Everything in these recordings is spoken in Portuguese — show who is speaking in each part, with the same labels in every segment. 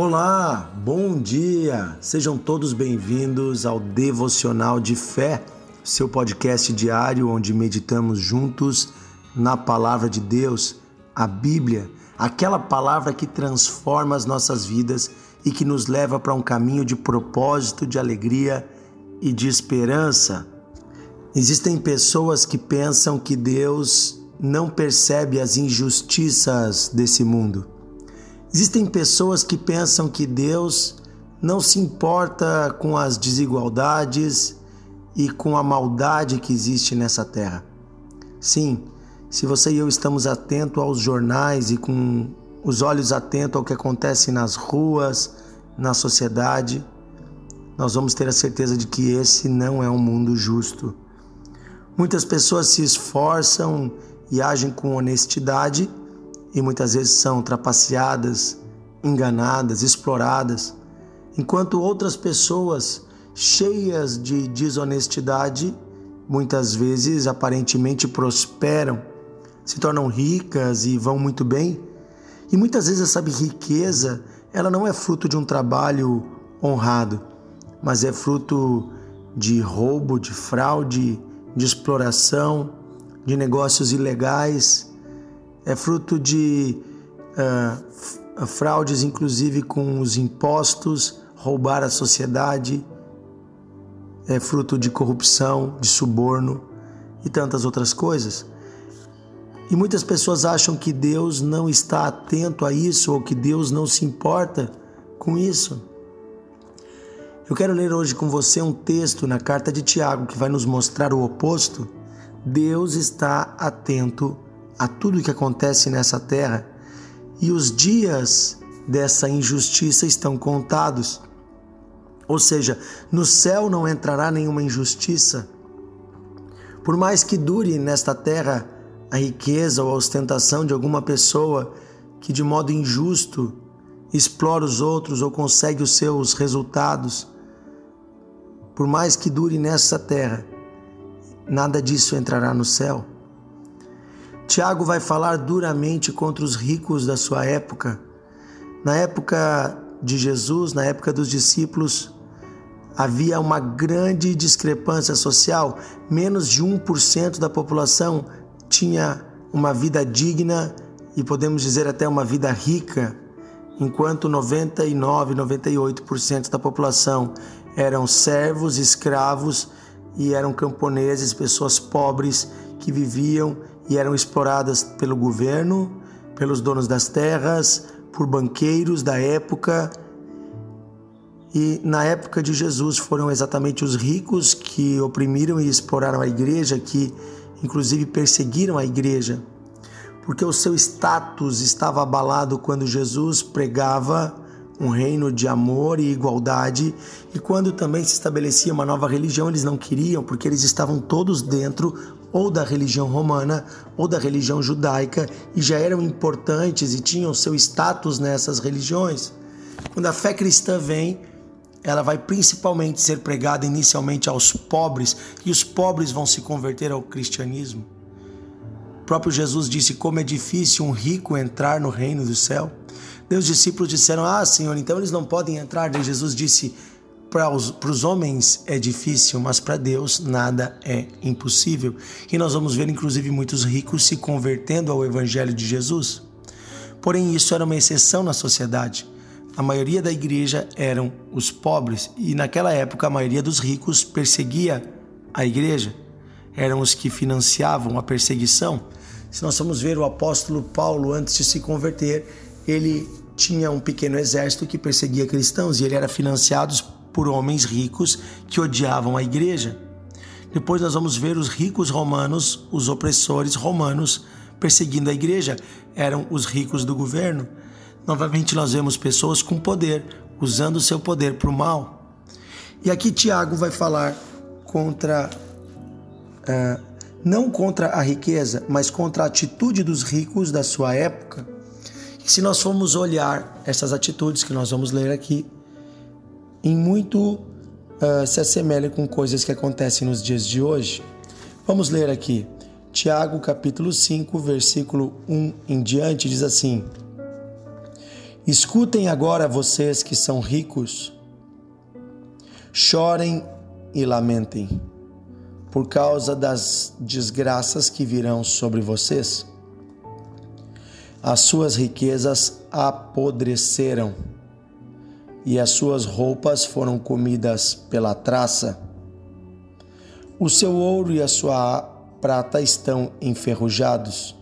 Speaker 1: Olá, bom dia! Sejam todos bem-vindos ao Devocional de Fé, seu podcast diário onde meditamos juntos na Palavra de Deus, a Bíblia, aquela palavra que transforma as nossas vidas e que nos leva para um caminho de propósito, de alegria e de esperança. Existem pessoas que pensam que Deus não percebe as injustiças desse mundo. Existem pessoas que pensam que Deus não se importa com as desigualdades e com a maldade que existe nessa terra. Sim, se você e eu estamos atentos aos jornais e com os olhos atentos ao que acontece nas ruas, na sociedade, nós vamos ter a certeza de que esse não é um mundo justo. Muitas pessoas se esforçam e agem com honestidade e muitas vezes são trapaceadas, enganadas, exploradas, enquanto outras pessoas cheias de desonestidade muitas vezes aparentemente prosperam, se tornam ricas e vão muito bem. E muitas vezes essa riqueza, ela não é fruto de um trabalho honrado, mas é fruto de roubo, de fraude, de exploração, de negócios ilegais, é fruto de uh, fraudes, inclusive com os impostos, roubar a sociedade, é fruto de corrupção, de suborno e tantas outras coisas. E muitas pessoas acham que Deus não está atento a isso ou que Deus não se importa com isso. Eu quero ler hoje com você um texto na carta de Tiago que vai nos mostrar o oposto. Deus está atento a tudo o que acontece nessa terra e os dias dessa injustiça estão contados. Ou seja, no céu não entrará nenhuma injustiça. Por mais que dure nesta terra a riqueza ou a ostentação de alguma pessoa que de modo injusto explora os outros ou consegue os seus resultados, por mais que dure nessa terra, nada disso entrará no céu. Tiago vai falar duramente contra os ricos da sua época. Na época de Jesus, na época dos discípulos, havia uma grande discrepância social. Menos de 1% da população tinha uma vida digna e podemos dizer até uma vida rica, enquanto 99, 98% da população eram servos, escravos e eram camponeses, pessoas pobres que viviam e eram exploradas pelo governo, pelos donos das terras, por banqueiros da época. E na época de Jesus foram exatamente os ricos que oprimiram e exploraram a igreja, que inclusive perseguiram a igreja, porque o seu status estava abalado quando Jesus pregava um reino de amor e igualdade, e quando também se estabelecia uma nova religião, eles não queriam, porque eles estavam todos dentro ou da religião romana ou da religião judaica e já eram importantes e tinham seu status nessas religiões. Quando a fé cristã vem, ela vai principalmente ser pregada inicialmente aos pobres e os pobres vão se converter ao cristianismo. O próprio Jesus disse como é difícil um rico entrar no reino do céu. Deus discípulos disseram: Ah, Senhor, então eles não podem entrar. Daí Jesus disse: para os, para os homens é difícil, mas para Deus nada é impossível. E nós vamos ver, inclusive, muitos ricos se convertendo ao Evangelho de Jesus. Porém, isso era uma exceção na sociedade. A maioria da igreja eram os pobres, e naquela época a maioria dos ricos perseguia a igreja. Eram os que financiavam a perseguição. Se nós vamos ver o apóstolo Paulo antes de se converter, ele tinha um pequeno exército que perseguia cristãos e ele era financiado por homens ricos que odiavam a igreja. Depois nós vamos ver os ricos romanos, os opressores romanos, perseguindo a igreja. Eram os ricos do governo. Novamente nós vemos pessoas com poder, usando o seu poder para o mal. E aqui Tiago vai falar contra, uh, não contra a riqueza, mas contra a atitude dos ricos da sua época. E se nós formos olhar essas atitudes que nós vamos ler aqui, em muito uh, se assemelha com coisas que acontecem nos dias de hoje. Vamos ler aqui. Tiago capítulo 5, versículo 1 em diante diz assim: Escutem agora vocês que são ricos, chorem e lamentem por causa das desgraças que virão sobre vocês. As suas riquezas apodreceram e as suas roupas foram comidas pela traça. O seu ouro e a sua prata estão enferrujados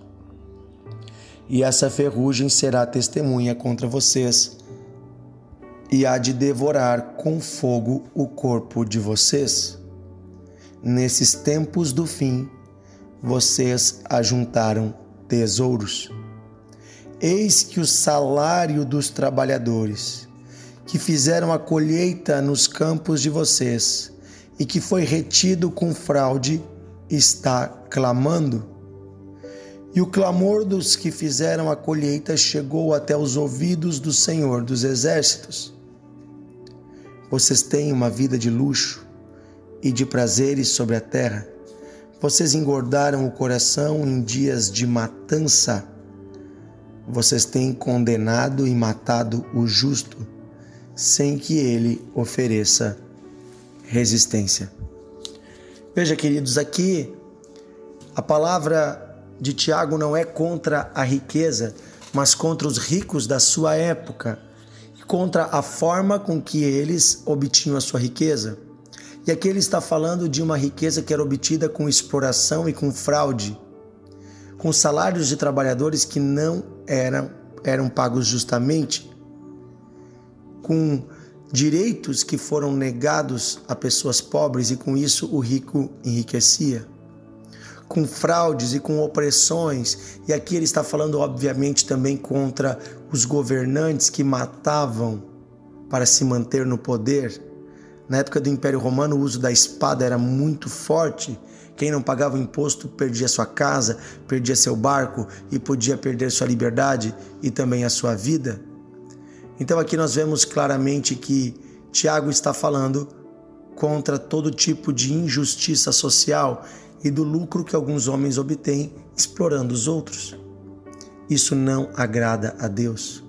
Speaker 1: e essa ferrugem será testemunha contra vocês, e há de devorar com fogo o corpo de vocês. Nesses tempos do fim, vocês ajuntaram tesouros. Eis que o salário dos trabalhadores, que fizeram a colheita nos campos de vocês e que foi retido com fraude, está clamando e o clamor dos que fizeram a colheita chegou até os ouvidos do Senhor dos Exércitos. Vocês têm uma vida de luxo e de prazeres sobre a terra. Vocês engordaram o coração em dias de matança. Vocês têm condenado e matado o justo, sem que ele ofereça resistência. Veja, queridos, aqui a palavra de Tiago não é contra a riqueza, mas contra os ricos da sua época e contra a forma com que eles obtinham a sua riqueza. E aqui ele está falando de uma riqueza que era obtida com exploração e com fraude, com salários de trabalhadores que não eram, eram pagos justamente, com direitos que foram negados a pessoas pobres e com isso o rico enriquecia com fraudes e com opressões. E aqui ele está falando, obviamente, também contra os governantes que matavam para se manter no poder. Na época do Império Romano, o uso da espada era muito forte. Quem não pagava o imposto perdia sua casa, perdia seu barco e podia perder sua liberdade e também a sua vida. Então aqui nós vemos claramente que Tiago está falando contra todo tipo de injustiça social e do lucro que alguns homens obtêm explorando os outros. Isso não agrada a Deus.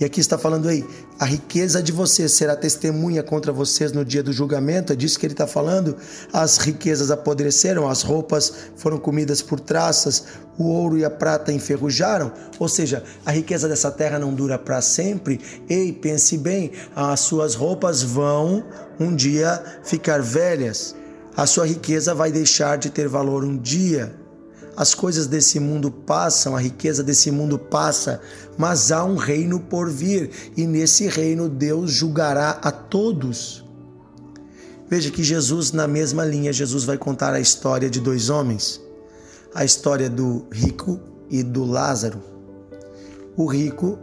Speaker 1: E aqui está falando aí, a riqueza de vocês será testemunha contra vocês no dia do julgamento. É disso que ele está falando. As riquezas apodreceram, as roupas foram comidas por traças, o ouro e a prata enferrujaram. Ou seja, a riqueza dessa terra não dura para sempre. Ei, pense bem, as suas roupas vão um dia ficar velhas. A sua riqueza vai deixar de ter valor um dia. As coisas desse mundo passam, a riqueza desse mundo passa, mas há um reino por vir e nesse reino Deus julgará a todos. Veja que Jesus, na mesma linha, Jesus vai contar a história de dois homens, a história do rico e do Lázaro. O rico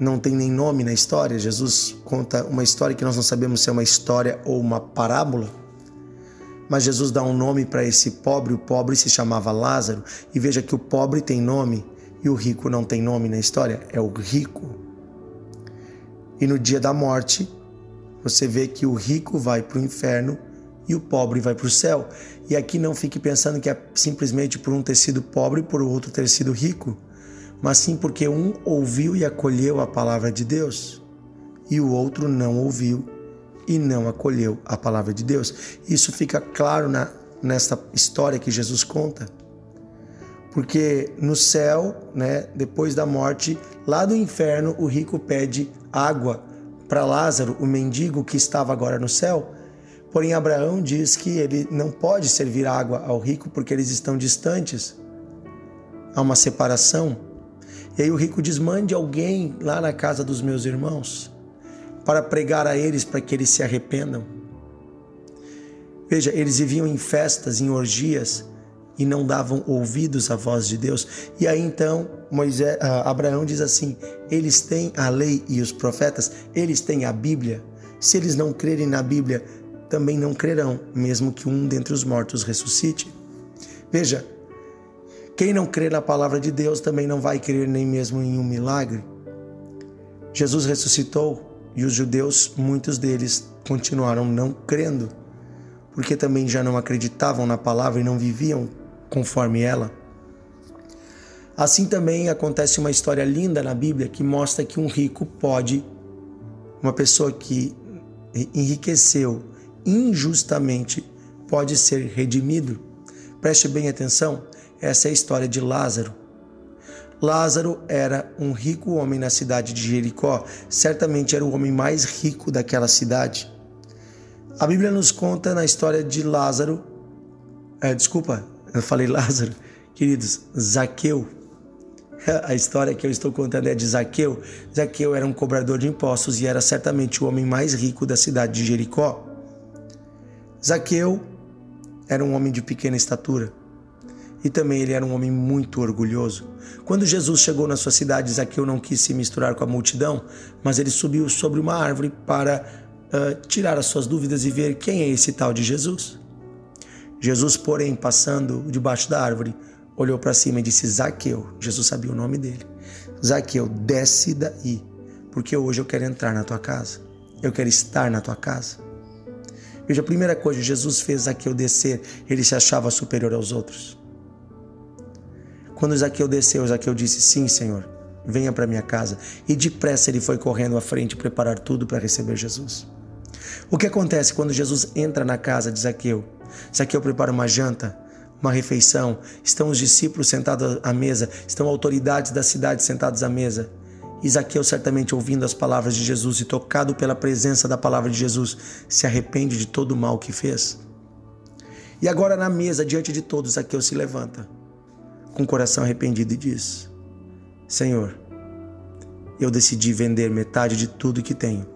Speaker 1: não tem nem nome na história, Jesus conta uma história que nós não sabemos se é uma história ou uma parábola mas Jesus dá um nome para esse pobre, o pobre se chamava Lázaro, e veja que o pobre tem nome e o rico não tem nome na história, é o rico. E no dia da morte, você vê que o rico vai para o inferno e o pobre vai para o céu. E aqui não fique pensando que é simplesmente por um ter sido pobre e por outro ter sido rico, mas sim porque um ouviu e acolheu a palavra de Deus e o outro não ouviu e não acolheu a palavra de Deus. Isso fica claro na, nesta história que Jesus conta. Porque no céu, né, depois da morte, lá do inferno, o rico pede água para Lázaro, o mendigo que estava agora no céu. Porém, Abraão diz que ele não pode servir água ao rico porque eles estão distantes. Há uma separação. E aí o rico diz: mande alguém lá na casa dos meus irmãos para pregar a eles para que eles se arrependam. Veja, eles viviam em festas, em orgias e não davam ouvidos à voz de Deus. E aí então Moisés, ah, Abraão diz assim: eles têm a lei e os profetas, eles têm a Bíblia. Se eles não crerem na Bíblia, também não crerão, mesmo que um dentre os mortos ressuscite. Veja, quem não crê na palavra de Deus também não vai crer nem mesmo em um milagre. Jesus ressuscitou e os judeus, muitos deles, continuaram não crendo, porque também já não acreditavam na palavra e não viviam conforme ela. Assim também acontece uma história linda na Bíblia que mostra que um rico pode, uma pessoa que enriqueceu injustamente, pode ser redimido. Preste bem atenção, essa é a história de Lázaro. Lázaro era um rico homem na cidade de Jericó, certamente era o homem mais rico daquela cidade. A Bíblia nos conta na história de Lázaro, é, desculpa, eu falei Lázaro, queridos, Zaqueu. A história que eu estou contando é de Zaqueu. Zaqueu era um cobrador de impostos e era certamente o homem mais rico da cidade de Jericó. Zaqueu era um homem de pequena estatura e também ele era um homem muito orgulhoso. Quando Jesus chegou na sua cidade, Zaqueu não quis se misturar com a multidão, mas ele subiu sobre uma árvore para uh, tirar as suas dúvidas e ver quem é esse tal de Jesus. Jesus, porém, passando debaixo da árvore, olhou para cima e disse: Zaqueu. Jesus sabia o nome dele. Zaqueu, desce daí, porque hoje eu quero entrar na tua casa. Eu quero estar na tua casa. Veja, a primeira coisa, Jesus fez Zaqueu descer, ele se achava superior aos outros. Quando Zaqueu desceu, Zaqueu disse: Sim, Senhor, venha para minha casa. E depressa ele foi correndo à frente preparar tudo para receber Jesus. O que acontece quando Jesus entra na casa de Zaqueu? Zaqueu prepara uma janta, uma refeição, estão os discípulos sentados à mesa, estão autoridades da cidade sentados à mesa. E Zaqueu, certamente ouvindo as palavras de Jesus e tocado pela presença da palavra de Jesus, se arrepende de todo o mal que fez. E agora, na mesa, diante de todos, Zaqueu se levanta com o coração arrependido e diz: Senhor, eu decidi vender metade de tudo que tenho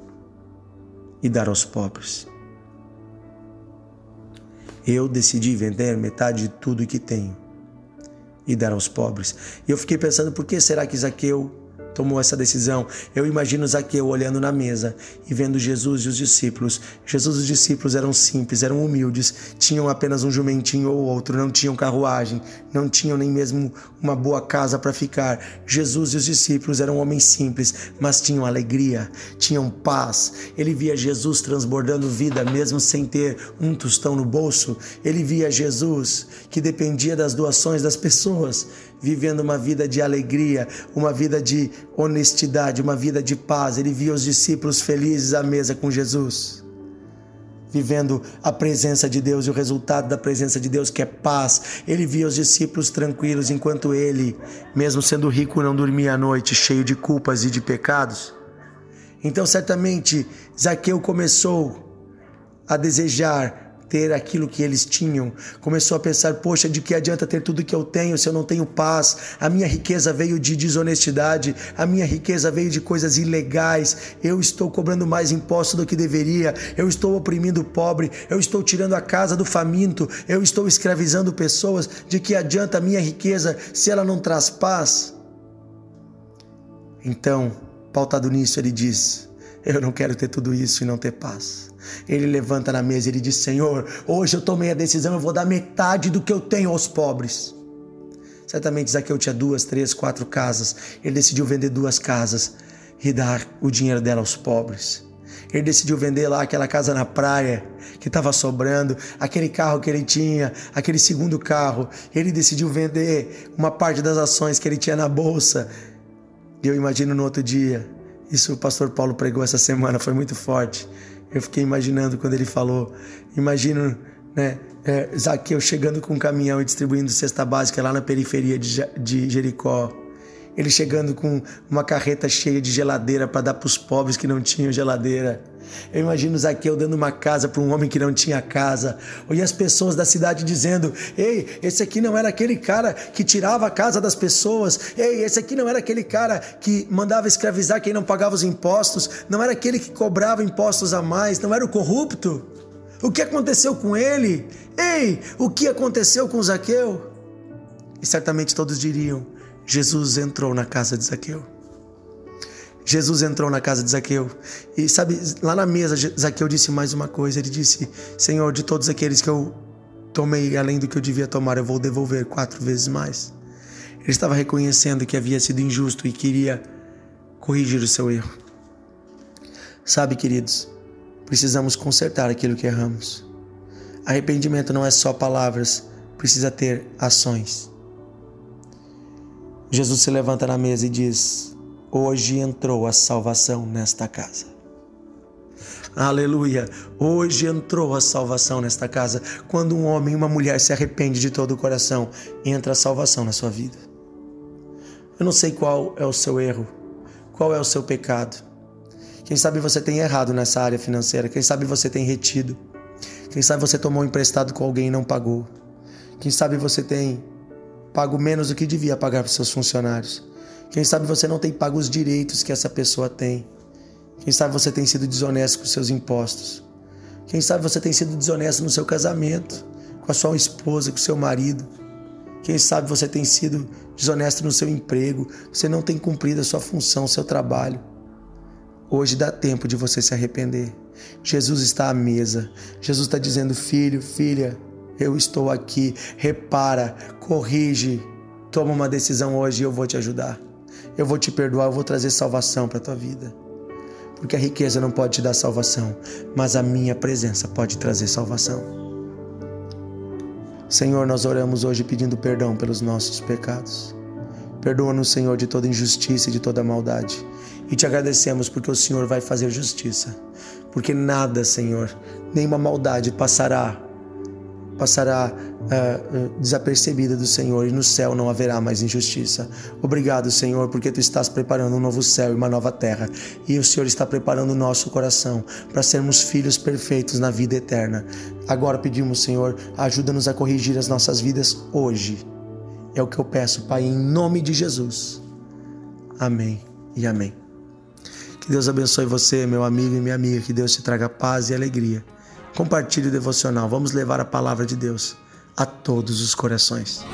Speaker 1: e dar aos pobres. Eu decidi vender metade de tudo que tenho e dar aos pobres. E eu fiquei pensando, por que será que Zaqueu tomou essa decisão. Eu imagino Zaqueu olhando na mesa e vendo Jesus e os discípulos. Jesus e os discípulos eram simples, eram humildes, tinham apenas um jumentinho ou outro, não tinham carruagem, não tinham nem mesmo uma boa casa para ficar. Jesus e os discípulos eram homens simples, mas tinham alegria, tinham paz. Ele via Jesus transbordando vida mesmo sem ter um tostão no bolso. Ele via Jesus que dependia das doações das pessoas vivendo uma vida de alegria, uma vida de honestidade, uma vida de paz. Ele via os discípulos felizes à mesa com Jesus, vivendo a presença de Deus e o resultado da presença de Deus, que é paz. Ele via os discípulos tranquilos, enquanto ele, mesmo sendo rico, não dormia à noite, cheio de culpas e de pecados. Então, certamente, Zaqueu começou a desejar ter aquilo que eles tinham. Começou a pensar: poxa, de que adianta ter tudo que eu tenho se eu não tenho paz? A minha riqueza veio de desonestidade, a minha riqueza veio de coisas ilegais. Eu estou cobrando mais imposto do que deveria, eu estou oprimindo o pobre, eu estou tirando a casa do faminto, eu estou escravizando pessoas. De que adianta a minha riqueza se ela não traz paz? Então, pautado nisso, ele diz: Eu não quero ter tudo isso e não ter paz. Ele levanta na mesa e ele diz: Senhor, hoje eu tomei a decisão, eu vou dar metade do que eu tenho aos pobres. Certamente Zaqueu tinha duas, três, quatro casas. Ele decidiu vender duas casas e dar o dinheiro dela aos pobres. Ele decidiu vender lá aquela casa na praia que estava sobrando, aquele carro que ele tinha, aquele segundo carro. Ele decidiu vender uma parte das ações que ele tinha na bolsa. E eu imagino no outro dia, isso o pastor Paulo pregou essa semana, foi muito forte. Eu fiquei imaginando quando ele falou. Imagino, né? É, Zaqueu chegando com um caminhão e distribuindo cesta básica lá na periferia de, de Jericó. Ele chegando com uma carreta cheia de geladeira para dar para os pobres que não tinham geladeira. Eu imagino Zaqueu dando uma casa para um homem que não tinha casa. E as pessoas da cidade dizendo: Ei, esse aqui não era aquele cara que tirava a casa das pessoas. Ei, esse aqui não era aquele cara que mandava escravizar quem não pagava os impostos. Não era aquele que cobrava impostos a mais. Não era o corrupto. O que aconteceu com ele? Ei, o que aconteceu com Zaqueu? E certamente todos diriam: Jesus entrou na casa de Zaqueu. Jesus entrou na casa de Zaqueu e sabe, lá na mesa Zaqueu disse mais uma coisa, ele disse: "Senhor, de todos aqueles que eu tomei além do que eu devia tomar, eu vou devolver quatro vezes mais". Ele estava reconhecendo que havia sido injusto e queria corrigir o seu erro. Sabe, queridos, precisamos consertar aquilo que erramos. Arrependimento não é só palavras, precisa ter ações. Jesus se levanta na mesa e diz: Hoje entrou a salvação nesta casa. Aleluia! Hoje entrou a salvação nesta casa. Quando um homem e uma mulher se arrepende de todo o coração, entra a salvação na sua vida. Eu não sei qual é o seu erro, qual é o seu pecado. Quem sabe você tem errado nessa área financeira, quem sabe você tem retido, quem sabe você tomou emprestado com alguém e não pagou, quem sabe você tem pago menos do que devia pagar para seus funcionários, quem sabe você não tem pago os direitos que essa pessoa tem, quem sabe você tem sido desonesto com seus impostos, quem sabe você tem sido desonesto no seu casamento, com a sua esposa, com o seu marido. Quem sabe você tem sido desonesto no seu emprego, você não tem cumprido a sua função, o seu trabalho. Hoje dá tempo de você se arrepender. Jesus está à mesa. Jesus está dizendo: Filho, filha, eu estou aqui. Repara, corrige, toma uma decisão hoje e eu vou te ajudar. Eu vou te perdoar, eu vou trazer salvação para tua vida. Porque a riqueza não pode te dar salvação, mas a minha presença pode trazer salvação. Senhor, nós oramos hoje pedindo perdão pelos nossos pecados. Perdoa-nos, Senhor, de toda injustiça e de toda maldade. E te agradecemos porque o Senhor vai fazer justiça. Porque nada, Senhor, nenhuma maldade passará passará uh, desapercebida do Senhor e no céu não haverá mais injustiça. Obrigado, Senhor, porque tu estás preparando um novo céu e uma nova terra. E o Senhor está preparando o nosso coração para sermos filhos perfeitos na vida eterna. Agora pedimos, Senhor, ajuda-nos a corrigir as nossas vidas hoje. É o que eu peço, Pai, em nome de Jesus. Amém e amém. Que Deus abençoe você, meu amigo e minha amiga. Que Deus te traga paz e alegria. Compartilhe o devocional. Vamos levar a palavra de Deus a todos os corações.